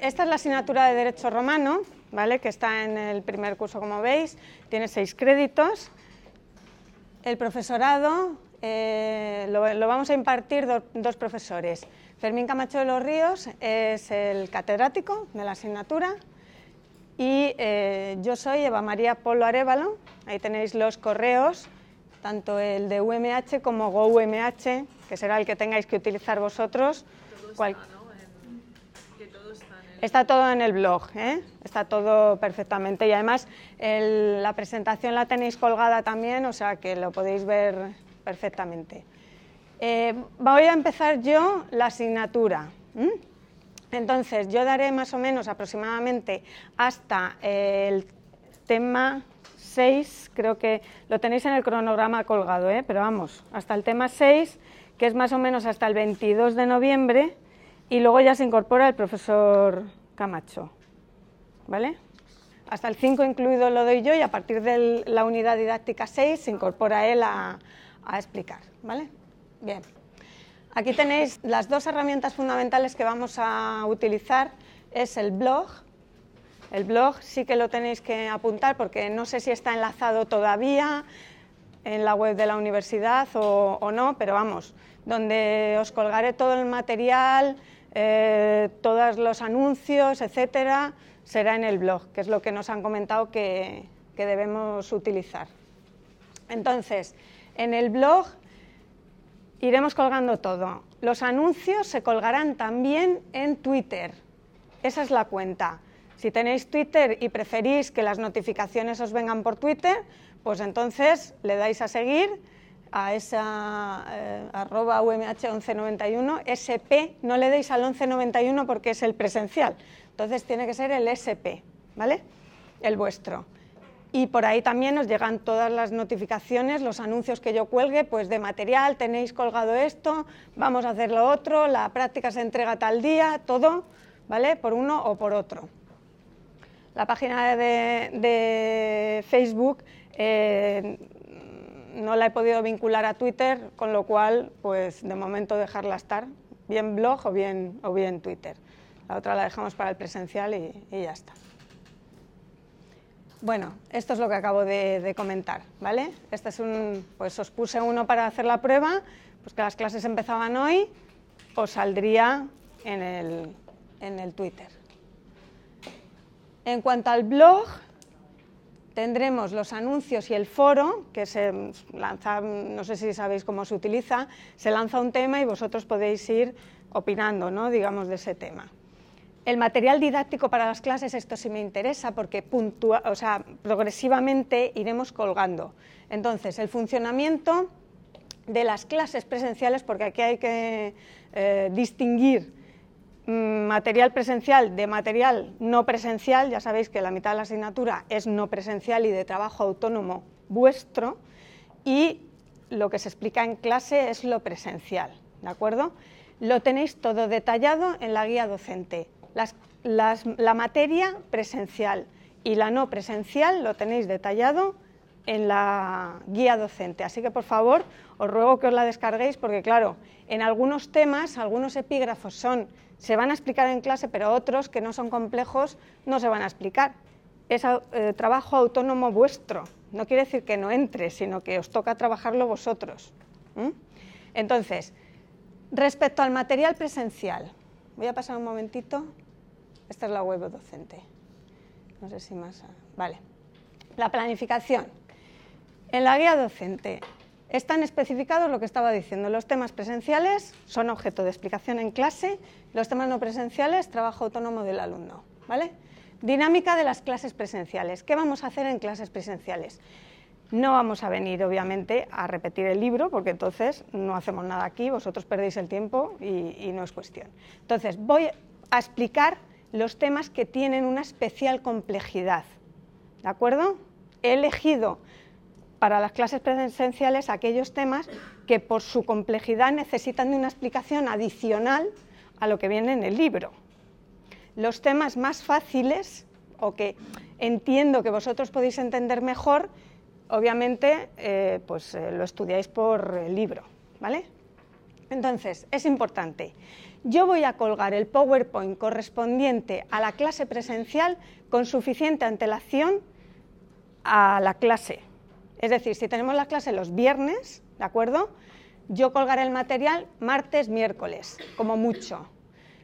Esta es la asignatura de Derecho Romano, ¿vale? que está en el primer curso, como veis, tiene seis créditos. El profesorado eh, lo, vamos a impartir dos profesores. Fermín Camacho de los Ríos es el catedrático de la asignatura y eh, yo soy Eva María Polo Arevalo. Ahí tenéis los correos, tanto el de UMH como GoUMH, que será el que tengáis que utilizar vosotros. Está todo en el blog, ¿eh? está todo perfectamente y además la presentación la tenéis colgada también, o sea que lo podéis ver perfectamente. Eh, voy a empezar yo la asignatura. Entonces, yo daré más o menos aproximadamente hasta el tema 6, creo que lo tenéis en el cronograma colgado, ¿eh? pero vamos, hasta el tema 6, que es más o menos hasta el 22 de noviembre y luego ya se incorpora el profesor Camacho. ¿Vale? Hasta el 5 incluido lo doy yo y a partir de la unidad didáctica 6 se incorpora él a, explicar. ¿Vale? Bien. Aquí tenéis las dos herramientas fundamentales que vamos a utilizar. Es el blog. El blog sí que lo tenéis que apuntar porque no sé si está enlazado todavía en la web de la universidad o, no, pero vamos, donde os colgaré todo el material, eh, todos los anuncios, etcétera, será en el blog, que es lo que nos han comentado que, debemos utilizar. Entonces, en el blog iremos colgando todo. Los anuncios se colgarán también en Twitter. Esa es la cuenta. Si tenéis Twitter y preferís que las notificaciones os vengan por Twitter, pues entonces le dais a seguir a esa eh, arroba UMH 1191, SP, no le deis al 1191 porque es el presencial, entonces tiene que ser el SP, ¿vale? El vuestro. Y por ahí también os llegan todas las notificaciones, los anuncios que yo cuelgue, pues de material, tenéis colgado esto, vamos a hacer lo otro, la práctica se entrega tal día, todo, ¿vale? Por uno o por otro. La página de, Facebook eh, no la he podido vincular a Twitter, con lo cual, pues de momento dejarla estar, bien blog o bien, o bien Twitter. La otra la dejamos para el presencial y, ya está. Bueno, esto es lo que acabo de, comentar, ¿vale? Este es un, pues os puse uno para hacer la prueba, pues que las clases empezaban hoy, os saldría en el, en el Twitter. En cuanto al blog, tendremos los anuncios y el foro, que se lanza, no sé si sabéis cómo se utiliza, se lanza un tema y vosotros podéis ir opinando, ¿no? digamos, de ese tema. El material didáctico para las clases, esto sí me interesa porque o sea, progresivamente iremos colgando. Entonces, el funcionamiento de las clases presenciales, porque aquí hay que eh, distinguir Mm, material presencial de material no presencial, ya sabéis que la mitad de la asignatura es no presencial y de trabajo autónomo vuestro, y lo que se explica en clase es lo presencial, ¿de acuerdo? Lo tenéis todo detallado en la guía docente. La materia presencial y la no presencial lo tenéis detallado en la guía docente. Así que, por favor, os ruego que os la descarguéis porque, claro, en algunos temas, algunos epígrafos son se van a explicar en clase, pero otros que no son complejos no se van a explicar. Es eh, trabajo autónomo vuestro. No quiere decir que no entre, sino que os toca trabajarlo vosotros. Entonces, respecto al material presencial, voy a pasar un momentito. Esta es la web docente. No sé si más. Vale. La planificación. En la guía docente están especificados lo que estaba diciendo. Los temas presenciales son objeto de explicación en clase, los temas no presenciales, trabajo autónomo del alumno. ¿vale? Dinámica de las clases presenciales. ¿Qué vamos a hacer en clases presenciales? No vamos a venir, obviamente, a repetir el libro, porque entonces no hacemos nada aquí, vosotros perdéis el tiempo y, y no es cuestión. Entonces, voy a explicar los temas que tienen una especial complejidad. ¿De acuerdo? He elegido para las clases presenciales aquellos temas que por su complejidad necesitan de una explicación adicional a lo que viene en el libro. los temas más fáciles o que entiendo que vosotros podéis entender mejor, obviamente eh, pues, eh, lo estudiáis por libro, ¿vale? Entonces, es importante. Yo voy a colgar el PowerPoint correspondiente a la clase presencial con suficiente antelación a la clase. Es decir, si tenemos la clase los viernes, ¿de acuerdo? Yo colgaré el material martes, miércoles, como mucho.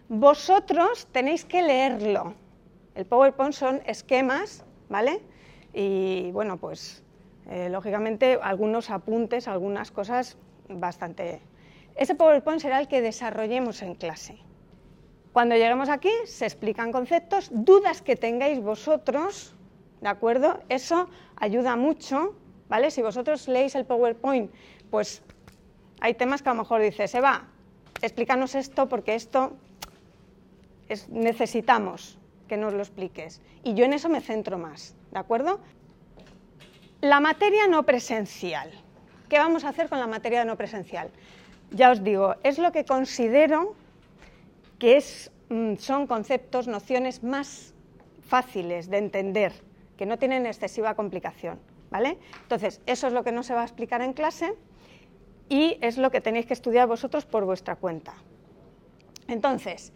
Vosotros tenéis que leerlo. El PowerPoint son esquemas, ¿vale? Y bueno, pues eh, lógicamente algunos apuntes, algunas cosas bastante... Ese PowerPoint será el que desarrollemos en clase. Cuando lleguemos aquí se explican conceptos, dudas que tengáis vosotros, ¿de acuerdo? Eso ayuda mucho, ¿vale? Si vosotros leéis el PowerPoint, pues hay temas que a lo mejor dices, Eva, explícanos esto porque esto necesitamos que nos lo expliques. Y yo en eso me centro más, ¿de acuerdo? La materia no presencial. ¿Qué vamos a hacer con la materia no presencial? Ya os digo, es lo que considero que es, mm, son conceptos, nociones más fáciles de entender, que no tienen excesiva complicación. ¿vale? Entonces, eso es lo que no se va a explicar en clase y es lo que tenéis que estudiar vosotros por vuestra cuenta. Entonces,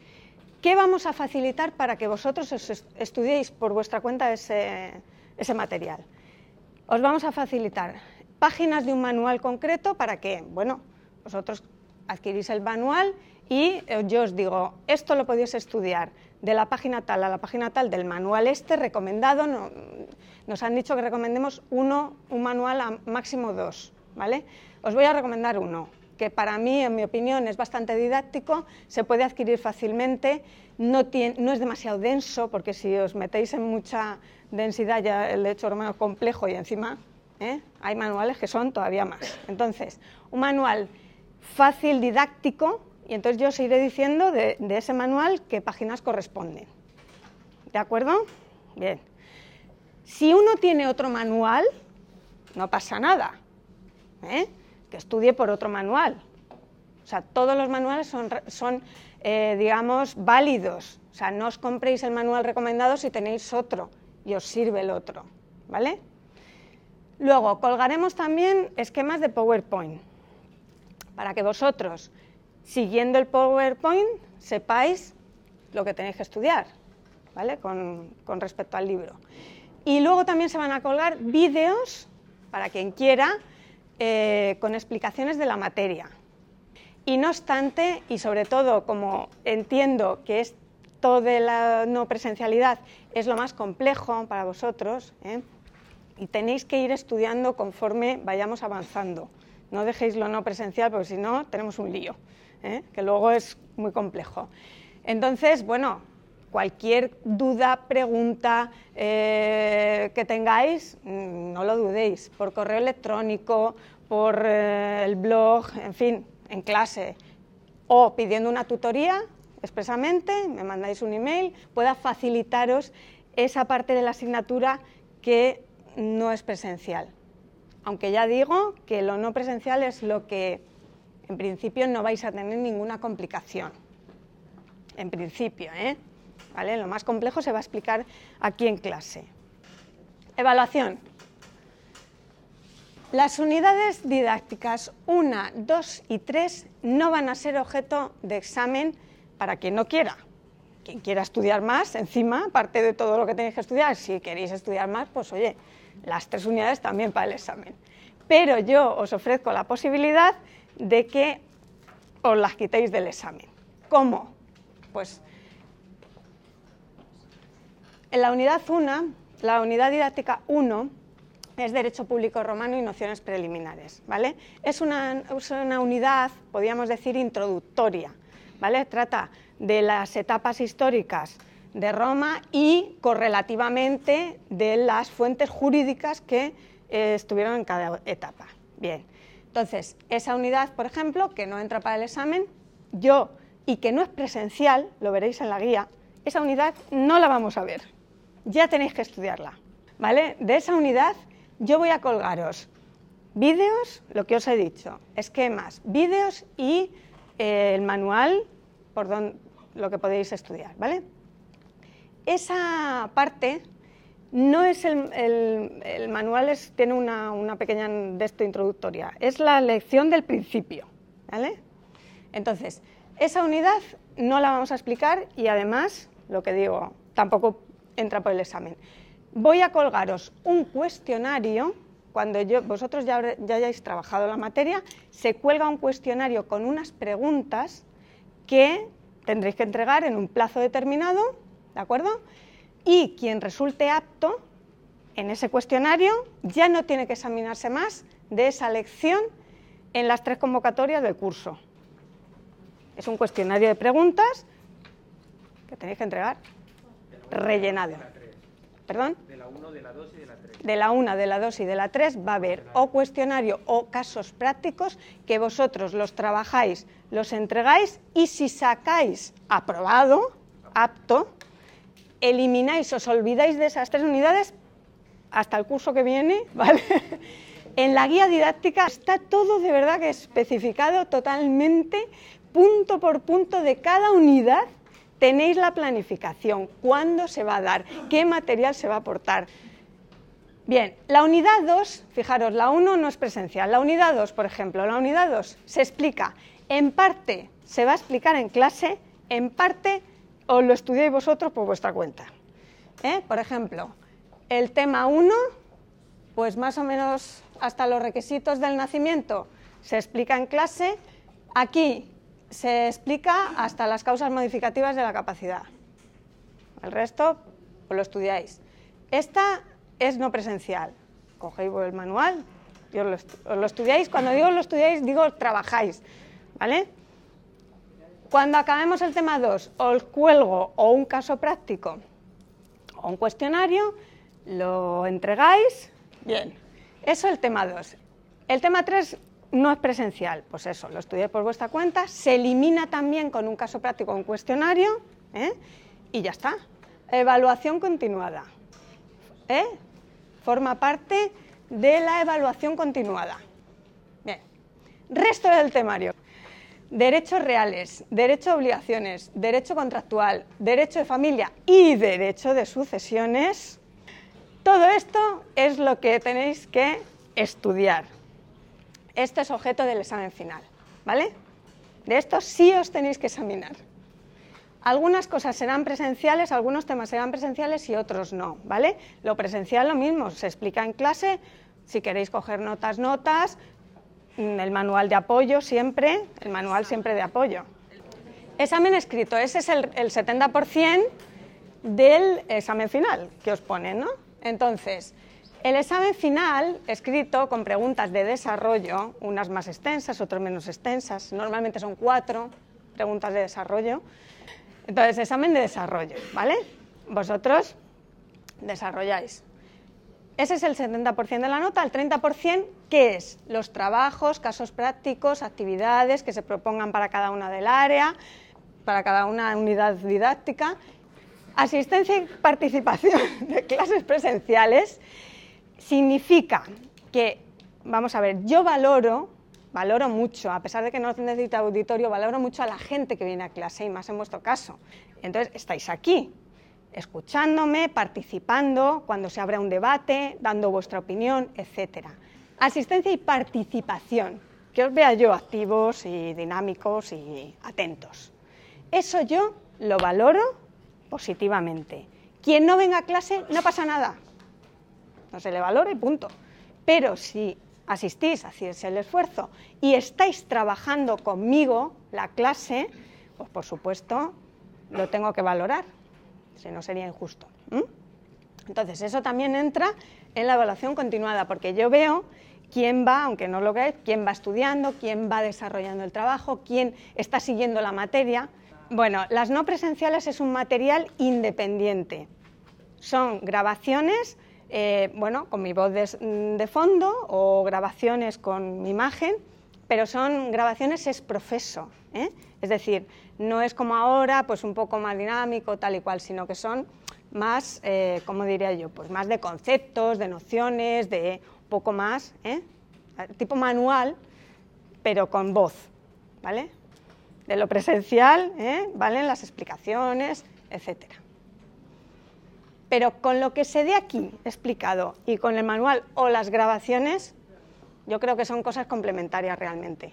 ¿qué vamos a facilitar para que vosotros estudiéis por vuestra cuenta ese material? Os vamos a facilitar páginas de un manual concreto para que, bueno, vosotros adquirís el manual y eh, yo os digo, esto lo podéis estudiar de la página tal a la página tal del manual este recomendado, nos han dicho que recomendemos uno, un manual a máximo dos, ¿vale? Os voy a recomendar uno, que para mí, en mi opinión, es bastante didáctico, se puede adquirir fácilmente, no, no es demasiado denso, porque si os metéis en mucha densidad ya el hecho romano complejo y encima ¿eh? hay manuales que son todavía más. Entonces, un manual fácil, didáctico, y entonces yo os iré diciendo de, ese manual qué páginas corresponden. ¿De acuerdo? Bien. Si uno tiene otro manual, no pasa nada. ¿eh? Que estudie por otro manual. O sea, todos los manuales son, son eh, digamos, válidos. O sea, no os compréis el manual recomendado si tenéis otro y os sirve el otro. ¿Vale? Luego, colgaremos también esquemas de PowerPoint para que vosotros, siguiendo el PowerPoint, sepáis lo que tenéis que estudiar, ¿vale? Con, respecto al libro. Y luego también se van a colgar vídeos, para quien quiera, eh, con explicaciones de la materia. Y no obstante, y sobre todo como entiendo que esto de la no presencialidad es lo más complejo para vosotros, ¿eh? y tenéis que ir estudiando conforme vayamos avanzando. No dejéis lo no presencial porque si no tenemos un lío, ¿eh? que luego es muy complejo. Entonces, bueno, cualquier duda, pregunta eh, que tengáis, mm, no lo dudéis, por correo electrónico, por eh, el blog, en fin, en clase, o pidiendo una tutoría expresamente, me mandáis un email, pueda facilitaros esa parte de la asignatura que no es presencial. Aunque ya digo que lo no presencial es lo que en principio no vais a tener ninguna complicación. En principio, ¿eh? ¿Vale? Lo más complejo se va a explicar aquí en clase. Evaluación. Las unidades didácticas 1, 2 y 3 no van a ser objeto de examen para quien no quiera. Quien quiera estudiar más, encima, aparte de todo lo que tenéis que estudiar, si queréis estudiar más, pues oye, las tres unidades también para el examen. Pero yo os ofrezco la posibilidad de que os las quitéis del examen. ¿Cómo? Pues en la unidad 1, la unidad didáctica 1, es Derecho Público Romano y Nociones Preliminares. ¿vale? Es, una, una unidad, podríamos decir, introductoria. ¿vale? Trata de las etapas históricas de Roma y correlativamente de las fuentes jurídicas que eh, estuvieron en cada etapa. Bien, entonces, esa unidad, por ejemplo, que no entra para el examen, yo, y que no es presencial, lo veréis en la guía, esa unidad no la vamos a ver, ya tenéis que estudiarla. ¿Vale? De esa unidad yo voy a colgaros vídeos, lo que os he dicho, esquemas, vídeos y eh, el manual por lo que podéis estudiar, ¿vale? Esa parte no es el, manual, tiene una, pequeña de esto introductoria, es la lección del principio. ¿vale? Entonces, esa unidad no la vamos a explicar y además, lo que digo, tampoco entra por el examen. Voy a colgaros un cuestionario, cuando yo, vosotros ya, ya hayáis trabajado la materia, se cuelga un cuestionario con unas preguntas que tendréis que entregar en un plazo determinado, ¿de acuerdo? Y quien resulte apto en ese cuestionario ya no tiene que examinarse más de esa lección en las tres convocatorias del curso. Es un cuestionario de preguntas que tenéis que entregar rellenado. ¿Perdón? De la 1, de la 2 y de la 3. De la 1, de la 2 y de la 3 va a haber o cuestionario o casos prácticos que vosotros los trabajáis, los entregáis y si sacáis aprobado, apto, elimináis, os olvidáis de esas tres unidades hasta el curso que viene, ¿vale? En la guía didáctica está todo de verdad que especificado totalmente, punto por punto de cada unidad. Tenéis la planificación, cuándo se va a dar, qué material se va a aportar. Bien, la unidad 2, fijaros, la 1 no es presencial, la unidad 2, por ejemplo, la unidad 2 se explica, en parte se va a explicar en clase, en parte os lo estudiáis vosotros por vuestra cuenta. ¿Eh? Por ejemplo, el tema 1, pues más o menos hasta los requisitos del nacimiento se explica en clase. Aquí se explica hasta las causas modificativas de la capacidad. El resto pues lo estudiáis. Esta es no presencial. Cogéis el manual y os lo, estudiáis. Cuando digo lo estudiáis, digo trabajáis. ¿Vale? Cuando acabemos el tema 2, os cuelgo o un caso práctico o un cuestionario, lo entregáis. Bien, eso es el tema 2. El tema 3 no es presencial, pues eso, lo estudié por vuestra cuenta, se elimina también con un caso práctico, un cuestionario, ¿eh? y ya está. Evaluación continuada. ¿eh? Forma parte de la evaluación continuada. Bien. Resto del temario derechos reales, derecho a obligaciones, derecho contractual, derecho de familia y derecho de sucesiones, todo esto es lo que tenéis que estudiar. Este es objeto del examen final, ¿vale? De esto sí os tenéis que examinar. Algunas cosas serán presenciales, algunos temas serán presenciales y otros no, ¿vale? Lo presencial lo mismo, se explica en clase, si queréis coger notas, notas, el manual de apoyo siempre, el manual siempre de apoyo. Examen escrito, ese es el, 70% del examen final que os ponen, ¿no? Entonces, el examen final, escrito con preguntas de desarrollo, unas más extensas, otras menos extensas, normalmente son cuatro preguntas de desarrollo. Entonces, examen de desarrollo, ¿vale? Vosotros desarrolláis. Ese es el 70% de la nota, el 30% ¿qué es? Los trabajos, casos prácticos, actividades que se propongan para cada una del área, para cada una unidad didáctica. Asistencia y participación de clases presenciales significa que, vamos a ver, yo valoro, valoro mucho, a pesar de que no necesita auditorio, valoro mucho a la gente que viene a clase y más en vuestro caso. Entonces, estáis aquí, escuchándome, participando cuando se abra un debate, dando vuestra opinión, etc. Asistencia y participación, que os vea yo activos y dinámicos y atentos. Eso yo lo valoro positivamente. Quien no venga a clase no pasa nada, no se le valora y punto. Pero si asistís, hacéis el esfuerzo y estáis trabajando conmigo la clase, pues por supuesto lo tengo que valorar si no sería injusto. Entonces, eso también entra en la evaluación continuada, porque yo veo quién va, aunque no lo veáis, quién va estudiando, quién va desarrollando el trabajo, quién está siguiendo la materia. Bueno, las no presenciales es un material independiente. Son grabaciones, eh, bueno, con mi voz de, fondo o grabaciones con mi imagen, pero son grabaciones es profeso. ¿eh? Es decir, no es como ahora, pues un poco más dinámico, tal y cual, sino que son más, eh, ¿cómo diría yo? Pues más de conceptos, de nociones, de un poco más, ¿eh? tipo manual, pero con voz, ¿vale? De lo presencial, ¿eh? ¿valen las explicaciones, etcétera. Pero con lo que se dé aquí explicado y con el manual o las grabaciones, yo creo que son cosas complementarias realmente.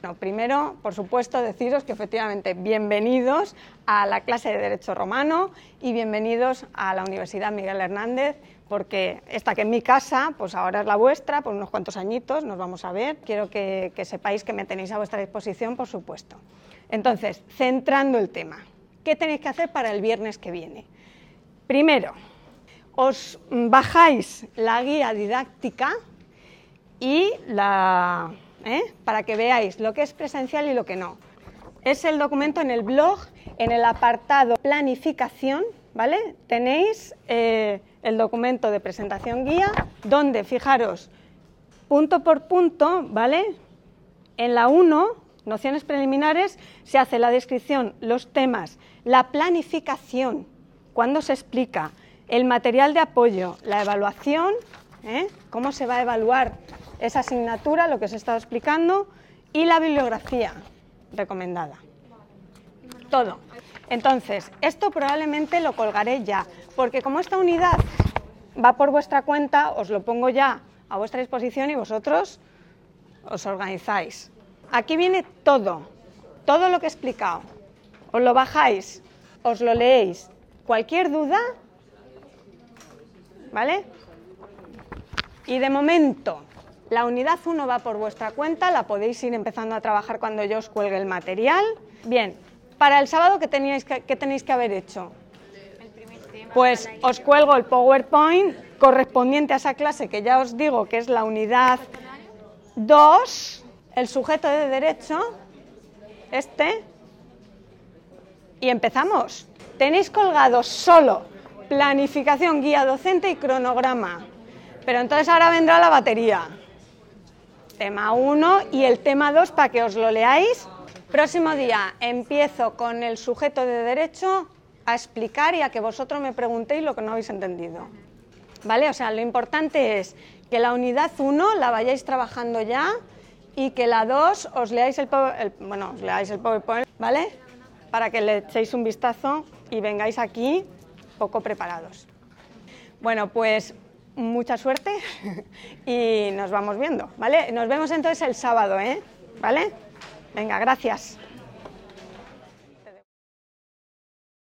No, primero, por supuesto, deciros que efectivamente bienvenidos a la clase de Derecho Romano y bienvenidos a la Universidad Miguel Hernández, porque esta que es mi casa, pues ahora es la vuestra, por unos cuantos añitos nos vamos a ver. Quiero que, que sepáis que me tenéis a vuestra disposición, por supuesto. Entonces, centrando el tema, ¿qué tenéis que hacer para el viernes que viene? Primero, os bajáis la guía didáctica y la ¿eh? para que veáis lo que es presencial y lo que no. Es el documento en el blog, en el apartado planificación, ¿vale? Tenéis eh, el documento de presentación guía, donde, fijaros, punto por punto, ¿vale? En la 1, nociones preliminares, se hace la descripción, los temas, la planificación, cuando se explica, el material de apoyo, la evaluación, ¿eh? cómo se va a evaluar esa asignatura, lo que os he estado explicando, y la bibliografía recomendada. Todo. Entonces, esto probablemente lo colgaré ya, porque como esta unidad va por vuestra cuenta, os lo pongo ya a vuestra disposición y vosotros os organizáis. Aquí viene todo, todo lo que he explicado. Os lo bajáis, os lo leéis. Cualquier duda, ¿vale? Y de momento, la unidad 1 va por vuestra cuenta, la podéis ir empezando a trabajar cuando yo os cuelgue el material. Bien, para el sábado, ¿qué, tenéis que, tenéis que haber hecho? Pues os cuelgo el PowerPoint correspondiente a esa clase que ya os digo que es la unidad 2, el sujeto de derecho, este, y empezamos. Tenéis colgado solo planificación, guía docente y cronograma. Pero entonces ahora vendrá la batería tema 1 y el tema 2 para que os lo leáis. Próximo día empiezo con el sujeto de derecho a explicar y a que vosotros me preguntéis lo que no habéis entendido. ¿Vale? O sea, lo importante es que la unidad 1 la vayáis trabajando ya y que la 2 os leáis el, bueno, os leáis el PowerPoint, ¿vale? Para que le echéis un vistazo y vengáis aquí poco preparados. Bueno, pues mucha suerte y nos vamos viendo, ¿vale? Nos vemos entonces el sábado, ¿eh? ¿Vale? Venga, gracias.